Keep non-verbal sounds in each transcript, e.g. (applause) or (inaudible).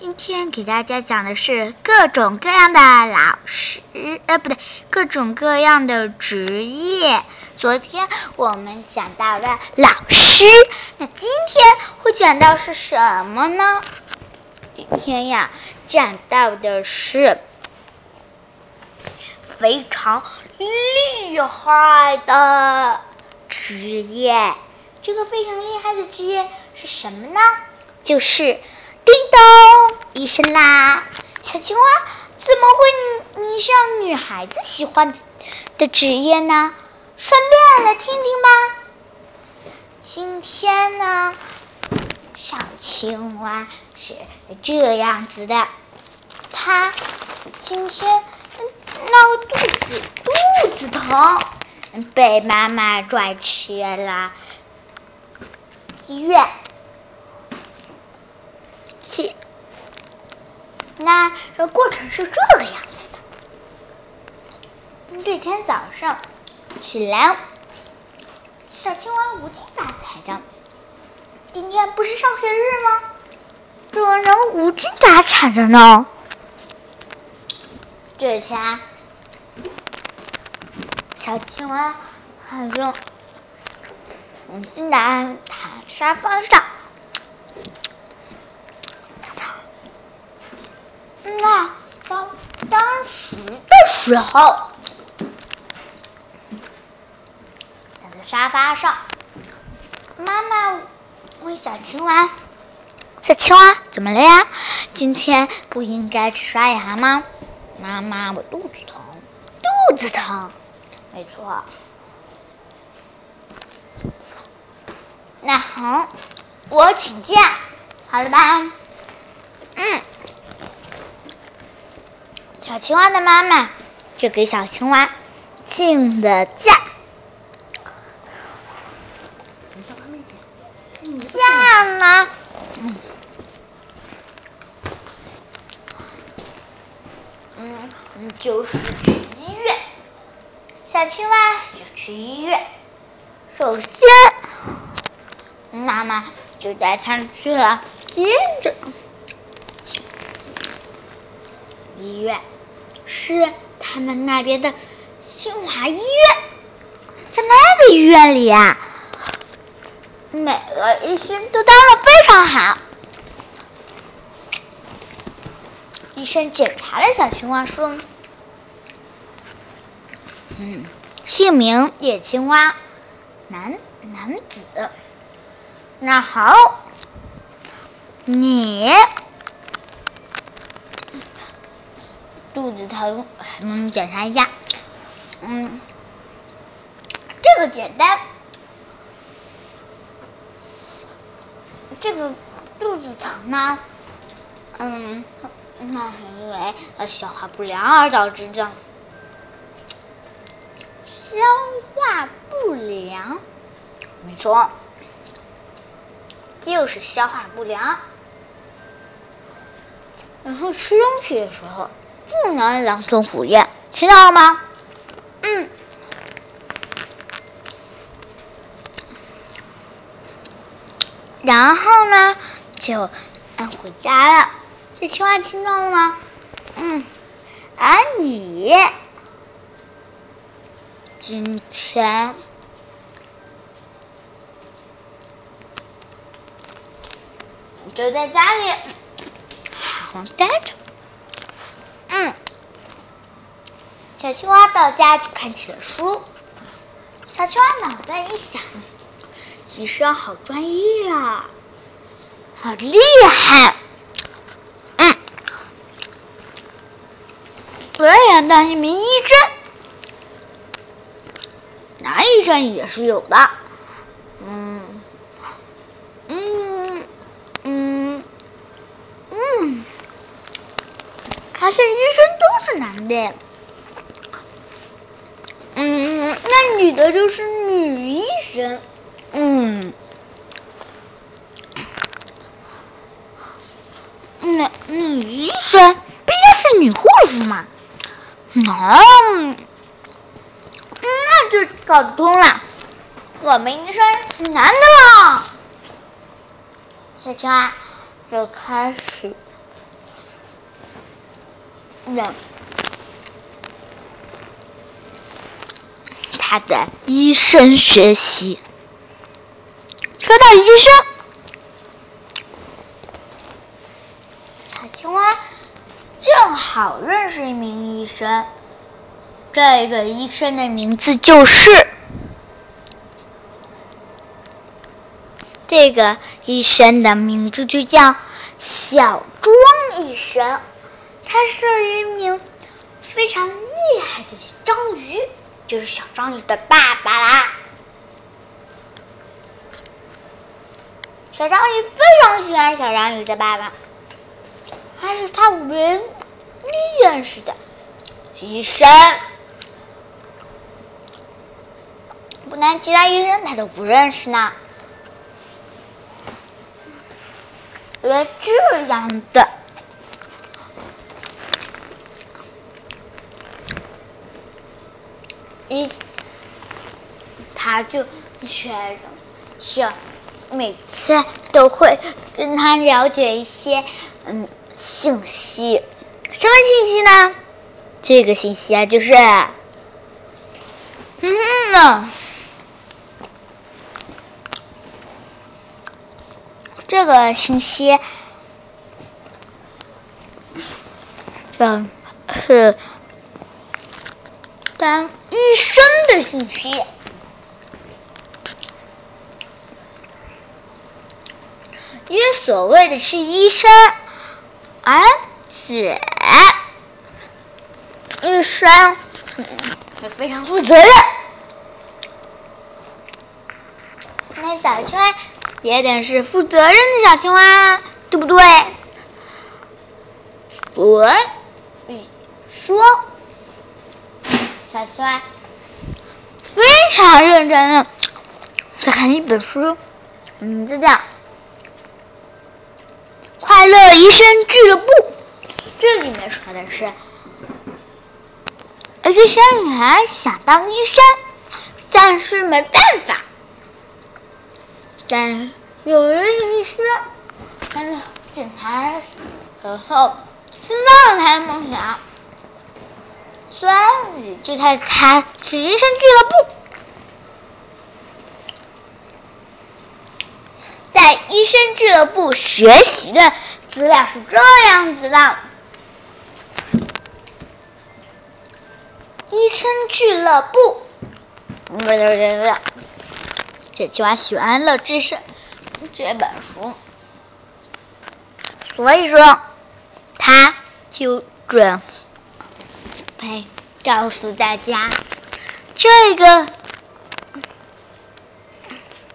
今天给大家讲的是各种各样的老师，呃，不对，各种各样的职业。昨天我们讲到了老师，那今天会讲到是什么呢？今天呀，讲到的是非常厉害的职业。这个非常厉害的职业是什么呢？就是。叮咚一声啦，小青蛙怎么会迷上女孩子喜欢的职业呢？顺便来听听吧。今天呢，小青蛙是这样子的，它今天闹肚子，肚子疼，被妈妈拽去了医院。那这过程是这个样子的：这天早上起来，小青蛙无精打采的。今天不是上学日吗？怎么能无精打采的呢？这天，小青蛙还正无精打采沙发上。那当当时的时候，躺在沙发上，妈妈问小青蛙：“小青蛙，怎么了呀？今天不应该去刷牙吗？”妈妈，我肚子疼，肚子疼，没错。那好，我请假，好了吧？嗯。小青蛙的妈妈就给小青蛙请了假。假呢？嗯，嗯，就是去医院。小青蛙就去医院。首先，妈妈就带它去了医院。医院。是他们那边的新华医院，在那个医院里呀，每个医生都当的非常好。医生检查了小青蛙，说：“嗯，姓名野青蛙，男男子。那好，你。”肚子疼，嗯，检查一下，嗯，这个简单，这个肚子疼呢，嗯，那是因为消化不良而导致的，消化不良，没错，就是消化不良，然后吃东西的时候。不能狼吞虎咽，听到了吗？嗯。然后呢，就按回家了。这青蛙听到了吗？嗯。而你今天就在家里好好待着。嗯，小青蛙到家就看起了书。小青蛙脑袋一想，医生好专业啊，好厉害。嗯，我也想当一名医生。男医生也是有的。嗯，嗯，嗯，嗯。发现医男的，嗯，那女的就是女医生，嗯，那女医生不应该是女护士吗？哦，那就搞得通了，我们医生是男的了。小青蛙就开始。人他的医生学习。说到医生，小青蛙正好认识一名医生。这个医生的名字就是，这个医生的名字就叫小庄医生。他是一名非常厉害的章鱼，就是小章鱼的爸爸啦。小章鱼非常喜欢小章鱼的爸爸，还是他唯一认识的医生。不然，其他医生他都不认识呢。原来这样的，一他就学生，每次都会跟他了解一些嗯信息。什么信息呢？这个信息啊，就是嗯呢。这个信息，嗯，是当医生的信息，因为所谓的是医生，而且医生也非常负责任。那小圈。也得是负责任的小青蛙，对不对？我说，小帅。非常认真的在看一本书，名字叫《快乐医生俱乐部》。这里面说的是，一个小女孩想当医生，但是没办法。但有人医生，但是警察然后听到了她的梦想，所以就才才去医生俱乐部。在医生俱乐部学习的资料是这样子的：医生俱乐部，不不不。小青蛙喜欢了这是这本书，所以说他就准备告诉大家，这个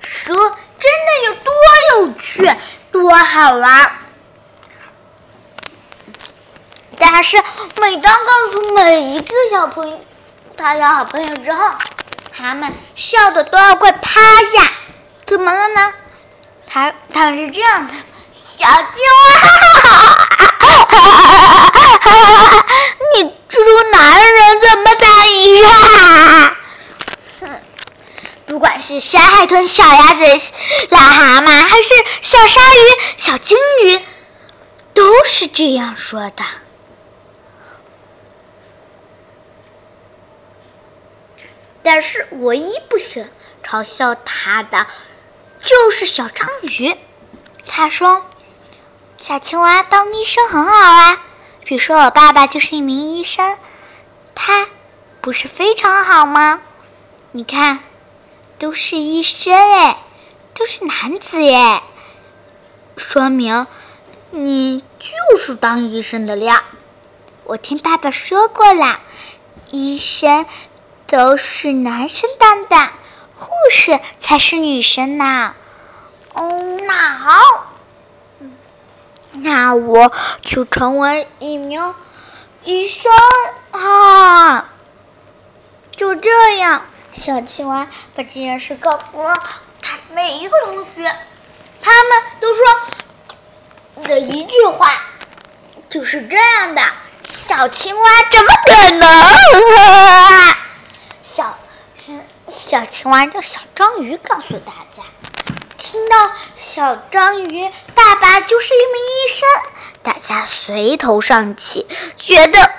书真的有多有趣，多好玩。但是每当告诉每一个小朋友他的好朋友之后，他们笑的都要快趴下，怎么了呢？他他是这样的，小青蛙，你 (laughs) 猪男人怎么当医生？不管是小海豚、小鸭子、癞蛤蟆，还是小鲨鱼、小金鱼，都是这样说的。但是唯一不喜嘲笑他的就是小章鱼。他说：“小青蛙当医生很好啊，比如说我爸爸就是一名医生，他不是非常好吗？你看，都是医生哎，都是男子耶，说明你就是当医生的料。我听爸爸说过了，医生。”都是男生当的，护士才是女生呢。哦，那好，那我就成为一名医生啊！就这样，小青蛙把这件事告诉了他每一个同学，他们都说的一句话就是这样的：小青蛙怎么可能？小小青蛙叫小章鱼告诉大家，听到小章鱼爸爸就是一名医生，大家垂头丧气，觉得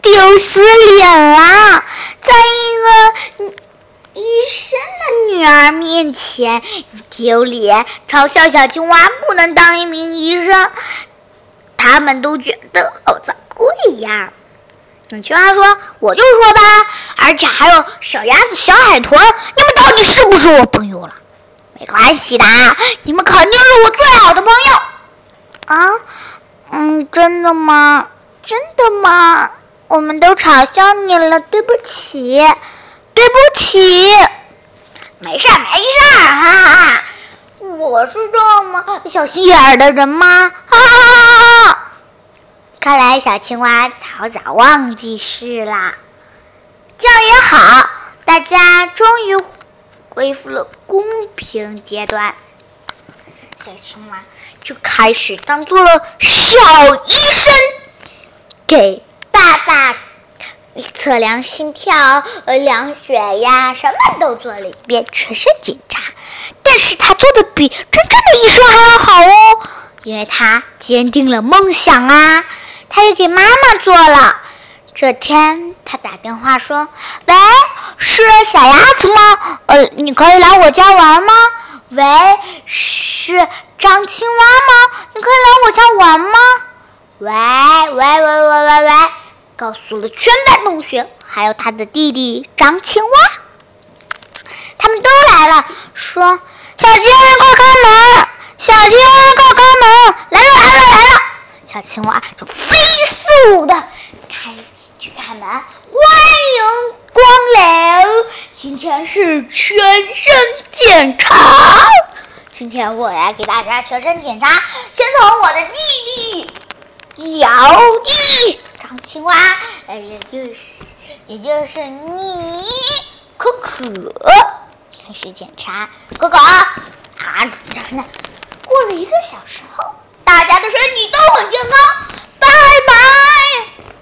丢死脸了，在一个医生的女儿面前丢脸，嘲笑小青蛙不能当一名医生，他们都觉得好惭愧呀。小青蛙说：“我就说吧，而且还有小鸭子、小海豚，你们到底是不是我朋友了？没关系的，你们肯定是我最好的朋友。”啊，嗯，真的吗？真的吗？我们都嘲笑你了，对不起，对不起。没事儿，没事儿，哈哈。我是这么小心眼儿的人吗？哈哈哈哈！看来小青蛙早早忘记事了。这样也好，大家终于恢复了公平阶段。小青蛙就开始当做了小医生，给爸爸测量心跳、量血压，什么都做了一遍全身检查。但是他做的比真正的医生还要好哦，因为他坚定了梦想啊。他也给妈妈做了。这天，他打电话说：“喂，是小鸭子吗？呃，你可以来我家玩吗？喂，是张青蛙吗？你可以来我家玩吗？喂，喂，喂，喂，喂，喂，告诉了全班同学，还有他的弟弟张青蛙，他们都来了，说：小鸡，快开门！小蛙，快开门！来了，来了，来了！小青蛙就飞速的开去开门，欢迎光临！今天是全身检查，今天我来给大家全身检查。先从我的弟弟姚弟长青蛙，呃，也就是也就是你可可开始检查。可可啊，过了一个小时后。大家的身体都很健康，拜拜。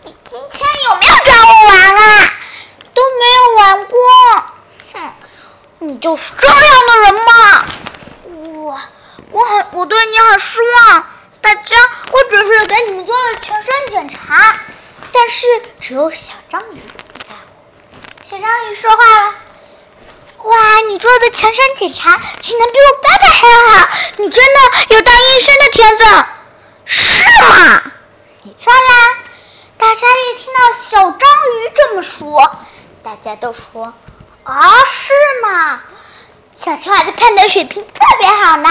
你今天有没有找我玩啊？都没有玩过。哼，你就是这样的人嘛。我我很我对你很失望。大家，我只是给你们做了全身检查，但是只有小章鱼不在乎。小章鱼说话了。哇，你做的全身检查竟然比我爸爸还要好！你真的有当医生的天分，是吗？你错啦！大家一听到小章鱼这么说，大家都说啊，是吗？小青蛙的判断水平特别好呢。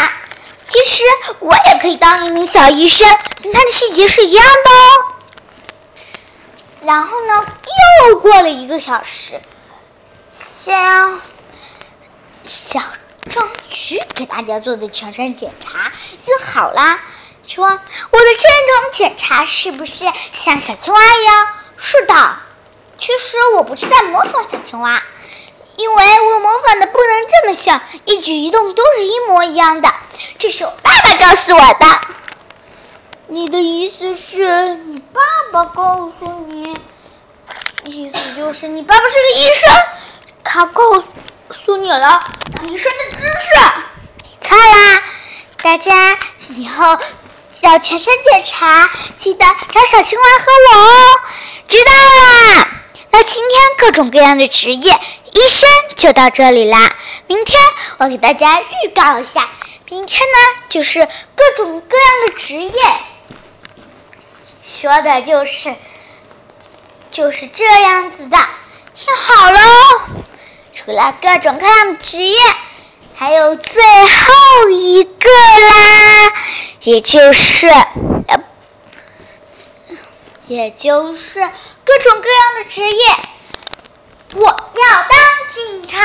其实我也可以当一名小医生，跟他的细节是一样的哦。然后呢，又过了一个小时，先。小章鱼给大家做的全身检查就好啦，说我的这种检查是不是像小青蛙一样？是的，其实我不是在模仿小青蛙，因为我模仿的不能这么像，一举一动都是一模一样的。这是我爸爸告诉我的。你的意思是你爸爸告诉你？意思就是你爸爸是个医生，他告诉诉。诉你了，医生的知识。错啦，大家以后要全身检查，记得找小青蛙和我哦。知道啦。那今天各种各样的职业，医生就到这里啦。明天我给大家预告一下，明天呢就是各种各样的职业，说的就是就是这样子的，听好喽。除了各种各样的职业，还有最后一个啦，也就是，也就是各种各样的职业。我要当警察，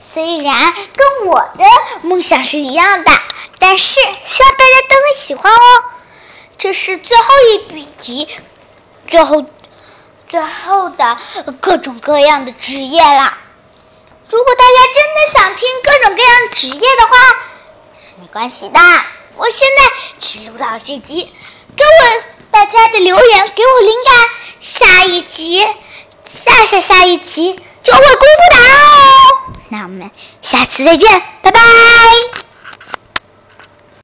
虽然跟我的梦想是一样的，但是希望大家都会喜欢哦。这是最后一集，最后。最后的各种各样的职业了。如果大家真的想听各种各样职业的话，没关系的。我现在只录到这集，给我大家的留言给我灵感，下一集、下下下一集就会公布答案哦。那我们下次再见，拜拜。